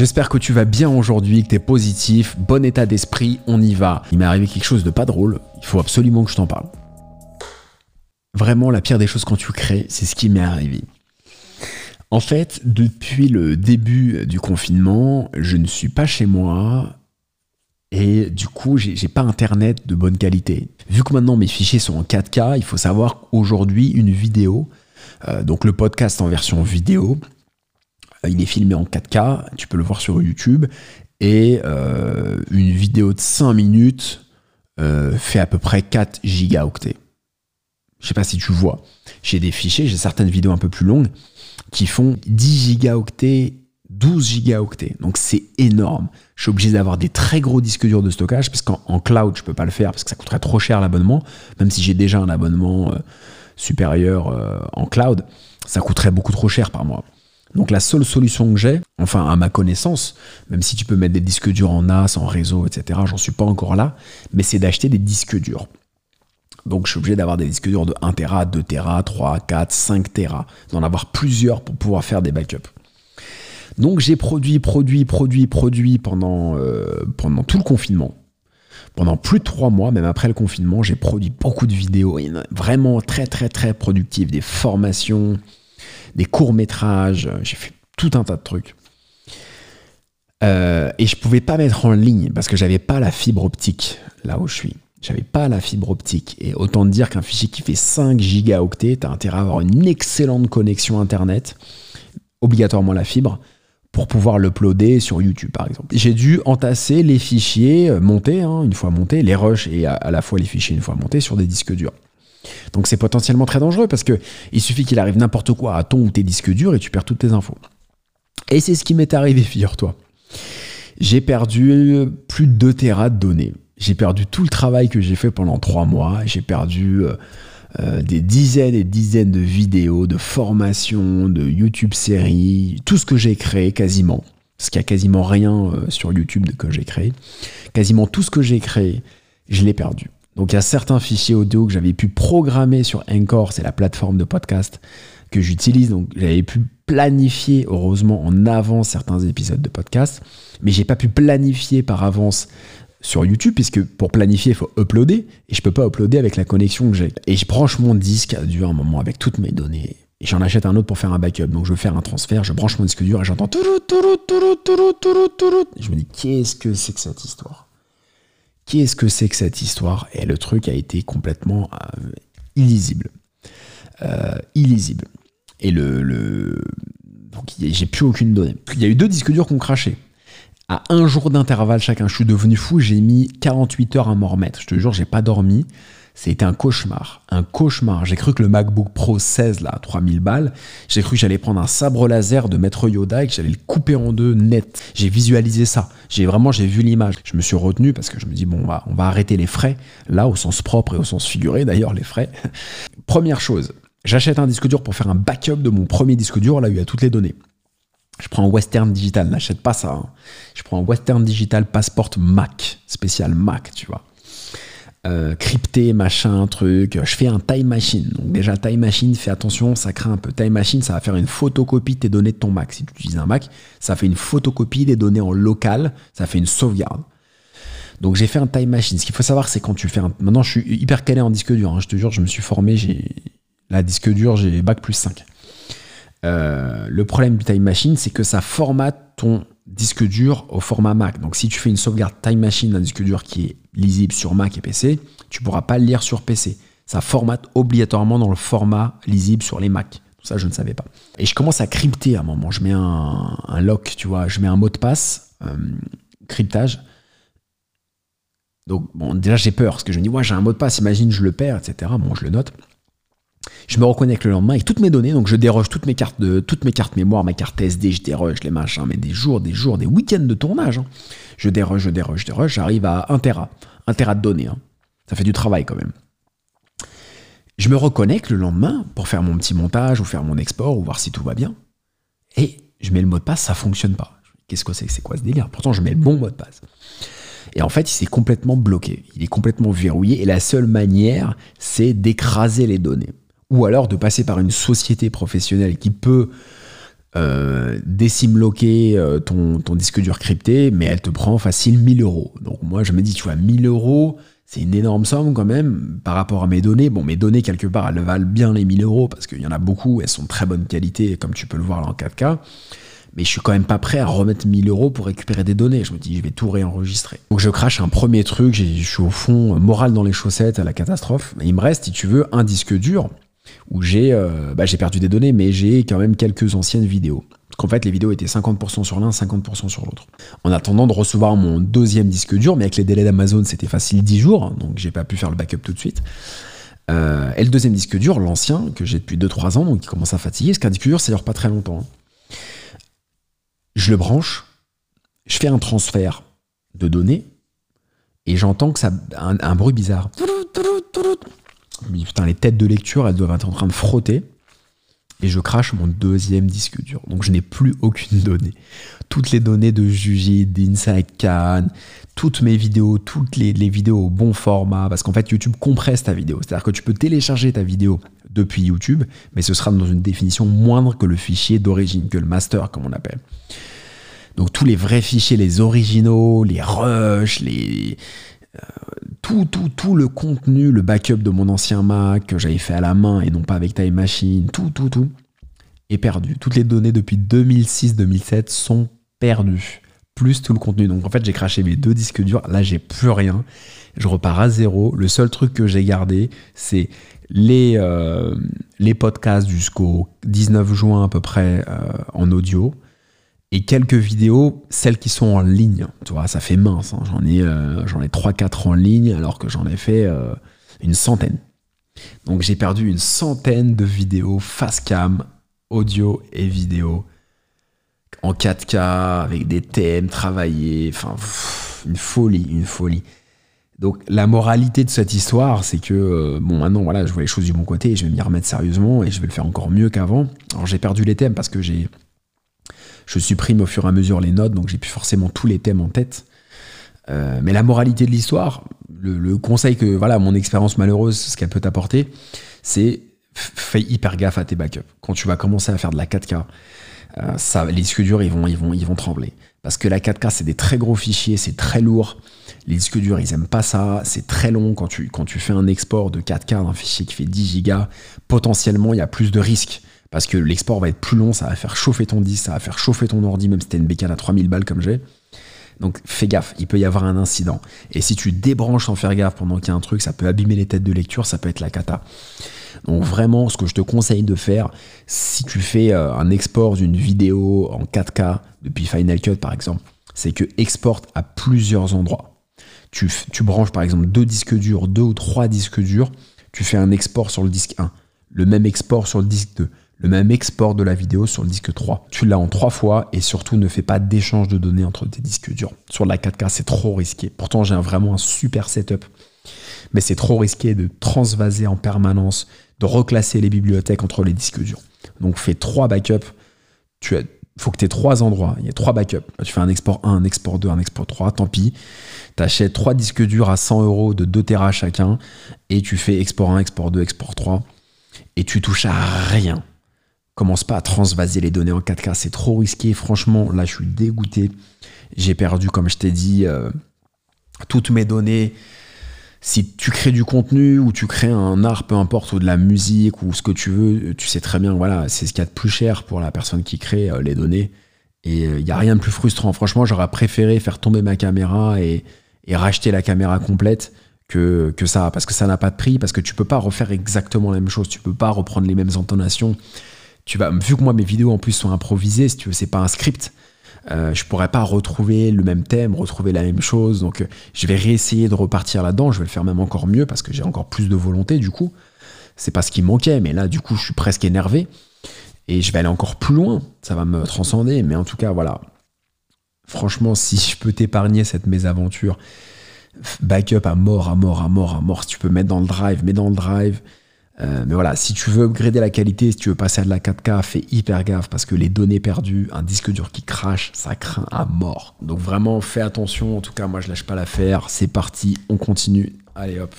J'espère que tu vas bien aujourd'hui, que tu es positif, bon état d'esprit, on y va. Il m'est arrivé quelque chose de pas drôle, il faut absolument que je t'en parle. Vraiment, la pire des choses quand tu crées, c'est ce qui m'est arrivé. En fait, depuis le début du confinement, je ne suis pas chez moi et du coup, j'ai pas internet de bonne qualité. Vu que maintenant mes fichiers sont en 4K, il faut savoir qu'aujourd'hui, une vidéo, euh, donc le podcast en version vidéo, il est filmé en 4K, tu peux le voir sur YouTube, et euh, une vidéo de 5 minutes fait à peu près 4 gigaoctets. Je sais pas si tu vois. J'ai des fichiers, j'ai certaines vidéos un peu plus longues qui font 10 gigaoctets 12 gigaoctets. Donc c'est énorme. Je suis obligé d'avoir des très gros disques durs de stockage parce qu'en cloud, je peux pas le faire parce que ça coûterait trop cher l'abonnement. Même si j'ai déjà un abonnement euh, supérieur euh, en cloud, ça coûterait beaucoup trop cher par mois. Donc la seule solution que j'ai, enfin à ma connaissance, même si tu peux mettre des disques durs en NAS, en réseau, etc., j'en suis pas encore là, mais c'est d'acheter des disques durs. Donc je suis obligé d'avoir des disques durs de 1 Tera, 2 Tera, 3, 4, 5 Tera, d'en avoir plusieurs pour pouvoir faire des backups. Donc j'ai produit, produit, produit, produit pendant, euh, pendant tout le confinement. Pendant plus de trois mois, même après le confinement, j'ai produit beaucoup de vidéos, vraiment très très très productives, des formations, des courts-métrages, j'ai fait tout un tas de trucs. Euh, et je pouvais pas mettre en ligne parce que j'avais pas la fibre optique là où je suis. J'avais pas la fibre optique. Et autant dire qu'un fichier qui fait 5 gigaoctets, tu as intérêt à avoir une excellente connexion Internet, obligatoirement la fibre, pour pouvoir l'uploader sur YouTube par exemple. J'ai dû entasser les fichiers euh, montés, hein, une fois montés, les rushs et à, la fois les fichiers une fois montés sur des disques durs. Donc c'est potentiellement très dangereux parce que il suffit qu'il arrive n'importe quoi à ton ou tes disques durs et tu perds toutes tes infos. Et c'est ce qui m'est arrivé, figure-toi. J'ai perdu plus de 2 Tera de données. J'ai perdu tout le travail que j'ai fait pendant 3 mois. J'ai perdu euh, euh, des dizaines et dizaines de vidéos, de formations, de YouTube séries, tout ce que j'ai créé quasiment, parce qu'il n'y a quasiment rien euh, sur YouTube que j'ai créé, quasiment tout ce que j'ai créé, je l'ai perdu. Donc il y a certains fichiers audio que j'avais pu programmer sur Encore, c'est la plateforme de podcast que j'utilise, donc j'avais pu planifier heureusement en avance certains épisodes de podcast, mais j'ai pas pu planifier par avance sur YouTube, puisque pour planifier, il faut uploader, et je peux pas uploader avec la connexion que j'ai. Et je branche mon disque dur un moment avec toutes mes données, et j'en achète un autre pour faire un backup. Donc je veux faire un transfert, je branche mon disque dur et j'entends Je me dis, qu'est-ce que c'est que cette histoire? Qu'est-ce que c'est que cette histoire Et le truc a été complètement illisible. illisible. Et le, le... donc j'ai plus aucune donnée. Il y a eu deux disques durs qui ont craché à un jour d'intervalle chacun. Je suis devenu fou, j'ai mis 48 heures à m'en remettre. Je te jure, j'ai pas dormi. C'était un cauchemar, un cauchemar. J'ai cru que le MacBook Pro 16, là, 3000 balles, j'ai cru que j'allais prendre un sabre laser de Maître Yoda et que j'allais le couper en deux net. J'ai visualisé ça. J'ai vraiment, j'ai vu l'image. Je me suis retenu parce que je me dis, bon, on va, on va arrêter les frais, là, au sens propre et au sens figuré, d'ailleurs, les frais. Première chose, j'achète un disque dur pour faire un backup de mon premier disque dur, là où il y a toutes les données. Je prends un Western Digital, n'achète pas ça. Hein. Je prends un Western Digital Passport Mac, spécial Mac, tu vois. Euh, crypté, machin, truc. Je fais un Time Machine. Donc déjà, Time Machine, fais attention, ça craint un peu. Time Machine, ça va faire une photocopie de tes données de ton Mac. Si tu utilises un Mac, ça fait une photocopie des données en local, ça fait une sauvegarde. Donc j'ai fait un Time Machine. Ce qu'il faut savoir, c'est quand tu fais un... Maintenant, je suis hyper calé en disque dur. Hein. Je te jure, je me suis formé, j'ai... La disque dur, j'ai Bac plus 5. Euh, le problème du Time Machine, c'est que ça formate ton disque dur au format Mac. Donc si tu fais une sauvegarde Time Machine d'un disque dur qui est lisible sur Mac et PC, tu pourras pas le lire sur PC. Ça formate obligatoirement dans le format lisible sur les Mac. Ça, je ne savais pas. Et je commence à crypter à un moment. Je mets un, lock, tu vois, je mets un mot de passe, euh, cryptage. Donc, bon, déjà, j'ai peur parce que je me dis, ouais, j'ai un mot de passe, imagine, je le perds, etc. Bon, je le note. Je me reconnecte le lendemain avec toutes mes données, donc je déroge toutes mes cartes de toutes mes cartes mémoire, ma carte SD, je déroge les machins, mais des jours, des jours, des week-ends de tournage. Hein. Je déroge, je déroge, je déroge, j'arrive à 1 Tera, 1 Tera de données. Hein. Ça fait du travail quand même. Je me reconnecte le lendemain pour faire mon petit montage ou faire mon export ou voir si tout va bien. Et je mets le mot de passe, ça fonctionne pas. Qu'est-ce que c'est? C'est quoi ce délire? Pourtant, je mets le bon mot de passe. Et en fait, il s'est complètement bloqué. Il est complètement verrouillé. Et la seule manière, c'est d'écraser les données ou alors de passer par une société professionnelle qui peut euh, décimloquer euh, ton, disque dur crypté, mais elle te prend facile 1000 euros. Donc moi, je me dis, tu vois, 1000 euros, c'est une énorme somme quand même par rapport à mes données. Bon, mes données, quelque part, elles valent bien les 1000 euros parce qu'il y en a beaucoup, elles sont de très bonne qualité, comme tu peux le voir là en 4K. Mais je suis quand même pas prêt à remettre 1000 euros pour récupérer des données. Je me dis, je vais tout réenregistrer. Donc je crache un premier truc, je suis au fond moral dans les chaussettes à la catastrophe. il me reste, si tu veux, un disque dur où euh, bah, j'ai perdu des données, mais j'ai quand même quelques anciennes vidéos. Parce qu'en fait, les vidéos étaient 50% sur l'un, 50% sur l'autre. En attendant de recevoir mon deuxième disque dur, mais avec les délais d'Amazon, c'était facile 10 jours, donc j'ai pas pu faire le backup tout de suite. Euh, et le deuxième disque dur, l'ancien, que j'ai depuis 2-3 ans, donc qui commence à fatiguer, parce qu'un disque dur, ça dure pas très longtemps. Hein. Je le branche, je fais un transfert de données, et j'entends que ça un, un bruit bizarre putain, les têtes de lecture, elles doivent être en train de frotter. Et je crache mon deuxième disque dur. Donc je n'ai plus aucune donnée. Toutes les données de Juji, d'Inside Can, toutes mes vidéos, toutes les, vidéos au bon format, parce qu'en fait YouTube compresse ta vidéo. C'est-à-dire que tu peux télécharger ta vidéo depuis YouTube, mais ce sera dans une définition moindre que le fichier d'origine, que le master comme on appelle. Donc tous les vrais fichiers, les originaux, les rushs, les, tout, tout, le contenu, le backup de mon ancien Mac que j'avais fait à la main et non pas avec Time Machine, tout, tout, tout est perdu. Toutes les données depuis 2006-2007 sont perdues. Plus tout le contenu. Donc en fait, j'ai craché mes deux disques durs. Là, j'ai plus rien. Je repars à zéro. Le seul truc que j'ai gardé, c'est les, euh, les podcasts jusqu'au 19 juin à peu près euh, en audio et quelques vidéos, celles qui sont en ligne. Tu vois, ça fait mince. Hein. J'en ai, euh, ai 3-4 en ligne alors que j'en ai fait euh, une centaine. Donc j'ai perdu une centaine de vidéos face cam, audio et vidéo, en 4K, avec des thèmes travaillés. Enfin, une folie, une folie. Donc la moralité de cette histoire, c'est que euh, bon maintenant voilà, je vois les choses du bon côté et je vais m'y remettre sérieusement et je vais le faire encore mieux qu'avant. Alors j'ai perdu les thèmes parce que j'ai je supprime au fur et à mesure les notes, donc j'ai plus forcément tous les thèmes en tête. Euh, mais la moralité de l'histoire, le, conseil que, voilà, mon expérience malheureuse, ce qu'elle peut t'apporter, c'est fais hyper gaffe à tes backups. Quand tu vas commencer à faire de la 4K, euh, les disques durs, ils vont, ils, vont, ils vont trembler. Parce que la 4K, c'est des très gros fichiers, c'est très lourd. Les disques durs, ils aiment pas ça. C'est très long. Quand tu, quand tu fais un export de 4K d'un fichier qui fait 10 gigas, potentiellement, il y a plus de risques parce que l'export va être plus long, ça va faire chauffer ton disque, ça va faire chauffer ton ordi, même si t'as une bécane à 3000 balles comme j'ai. Donc fais gaffe, il peut y avoir un incident. Et si tu débranches sans faire gaffe pendant qu'il y a un truc, ça peut abîmer les têtes de lecture, ça peut être la cata. Donc vraiment, ce que je te conseille de faire, si tu fais euh, un export d'une vidéo en 4K depuis Final Cut par exemple, c'est que exporte à plusieurs endroits. Tu, tu branches par exemple deux disques durs, deux ou trois disques durs, tu fais un export sur le disque 1, le même export sur le disque 2, le même export de la vidéo sur le disque 3. Tu l'as en trois fois et surtout ne fais pas d'échange de données entre tes disques durs. Sur la 4K, c'est trop risqué. Pourtant, j'ai vraiment un super setup. Mais c'est trop risqué de transvaser en permanence, de reclasser les bibliothèques entre les disques durs. Donc fais trois backups. Tu as, faut que tu aies trois endroits. Il y a trois backups. Tu fais un export 1, un export 2, un export 3. Tant pis. Tu achètes trois disques durs à 100 euros de 2 Tera chacun. Et tu fais export 1, export 2, export 3. Et tu touches à rien commence pas à transvaser les données en 4K, c'est trop risqué. Franchement, là, je suis dégoûté. J'ai perdu, comme je t'ai dit, euh, toutes mes données. Si tu crées du contenu ou tu crées un art, peu importe, ou de la musique ou ce que tu veux, tu sais très bien, voilà, c'est ce qu'il y a de plus cher pour la personne qui crée euh, les données. Et il euh, n'y a rien de plus frustrant. Franchement, j'aurais préféré faire tomber ma caméra et, racheter la caméra complète que, que ça, parce que ça n'a pas de prix, parce que tu peux pas refaire exactement la même chose, tu peux pas reprendre les mêmes intonations, tu vas, vu que moi mes vidéos en plus sont improvisées, si tu veux, c'est pas un script. Euh, je pourrais pas retrouver le même thème, retrouver la même chose. Donc, euh, je vais réessayer de repartir là-dedans. Je vais faire même encore mieux parce que j'ai encore plus de volonté. Du coup, c'est pas ce qui manquait, mais là, du coup, je suis presque énervé et je vais aller encore plus loin. Ça va me transcender. Mais en tout cas, voilà. Franchement, si je peux t'épargner cette mésaventure, backup à mort, à mort, à mort, à mort. Si tu peux mettre dans le drive, mets dans le drive. Euh, mais voilà, si tu veux upgrader la qualité, si tu veux passer à de la 4K, fais hyper gaffe parce que les données perdues, un disque dur qui crache, ça craint à mort. Donc vraiment, fais attention. En tout cas, moi, je lâche pas l'affaire. C'est parti, on continue. Allez hop.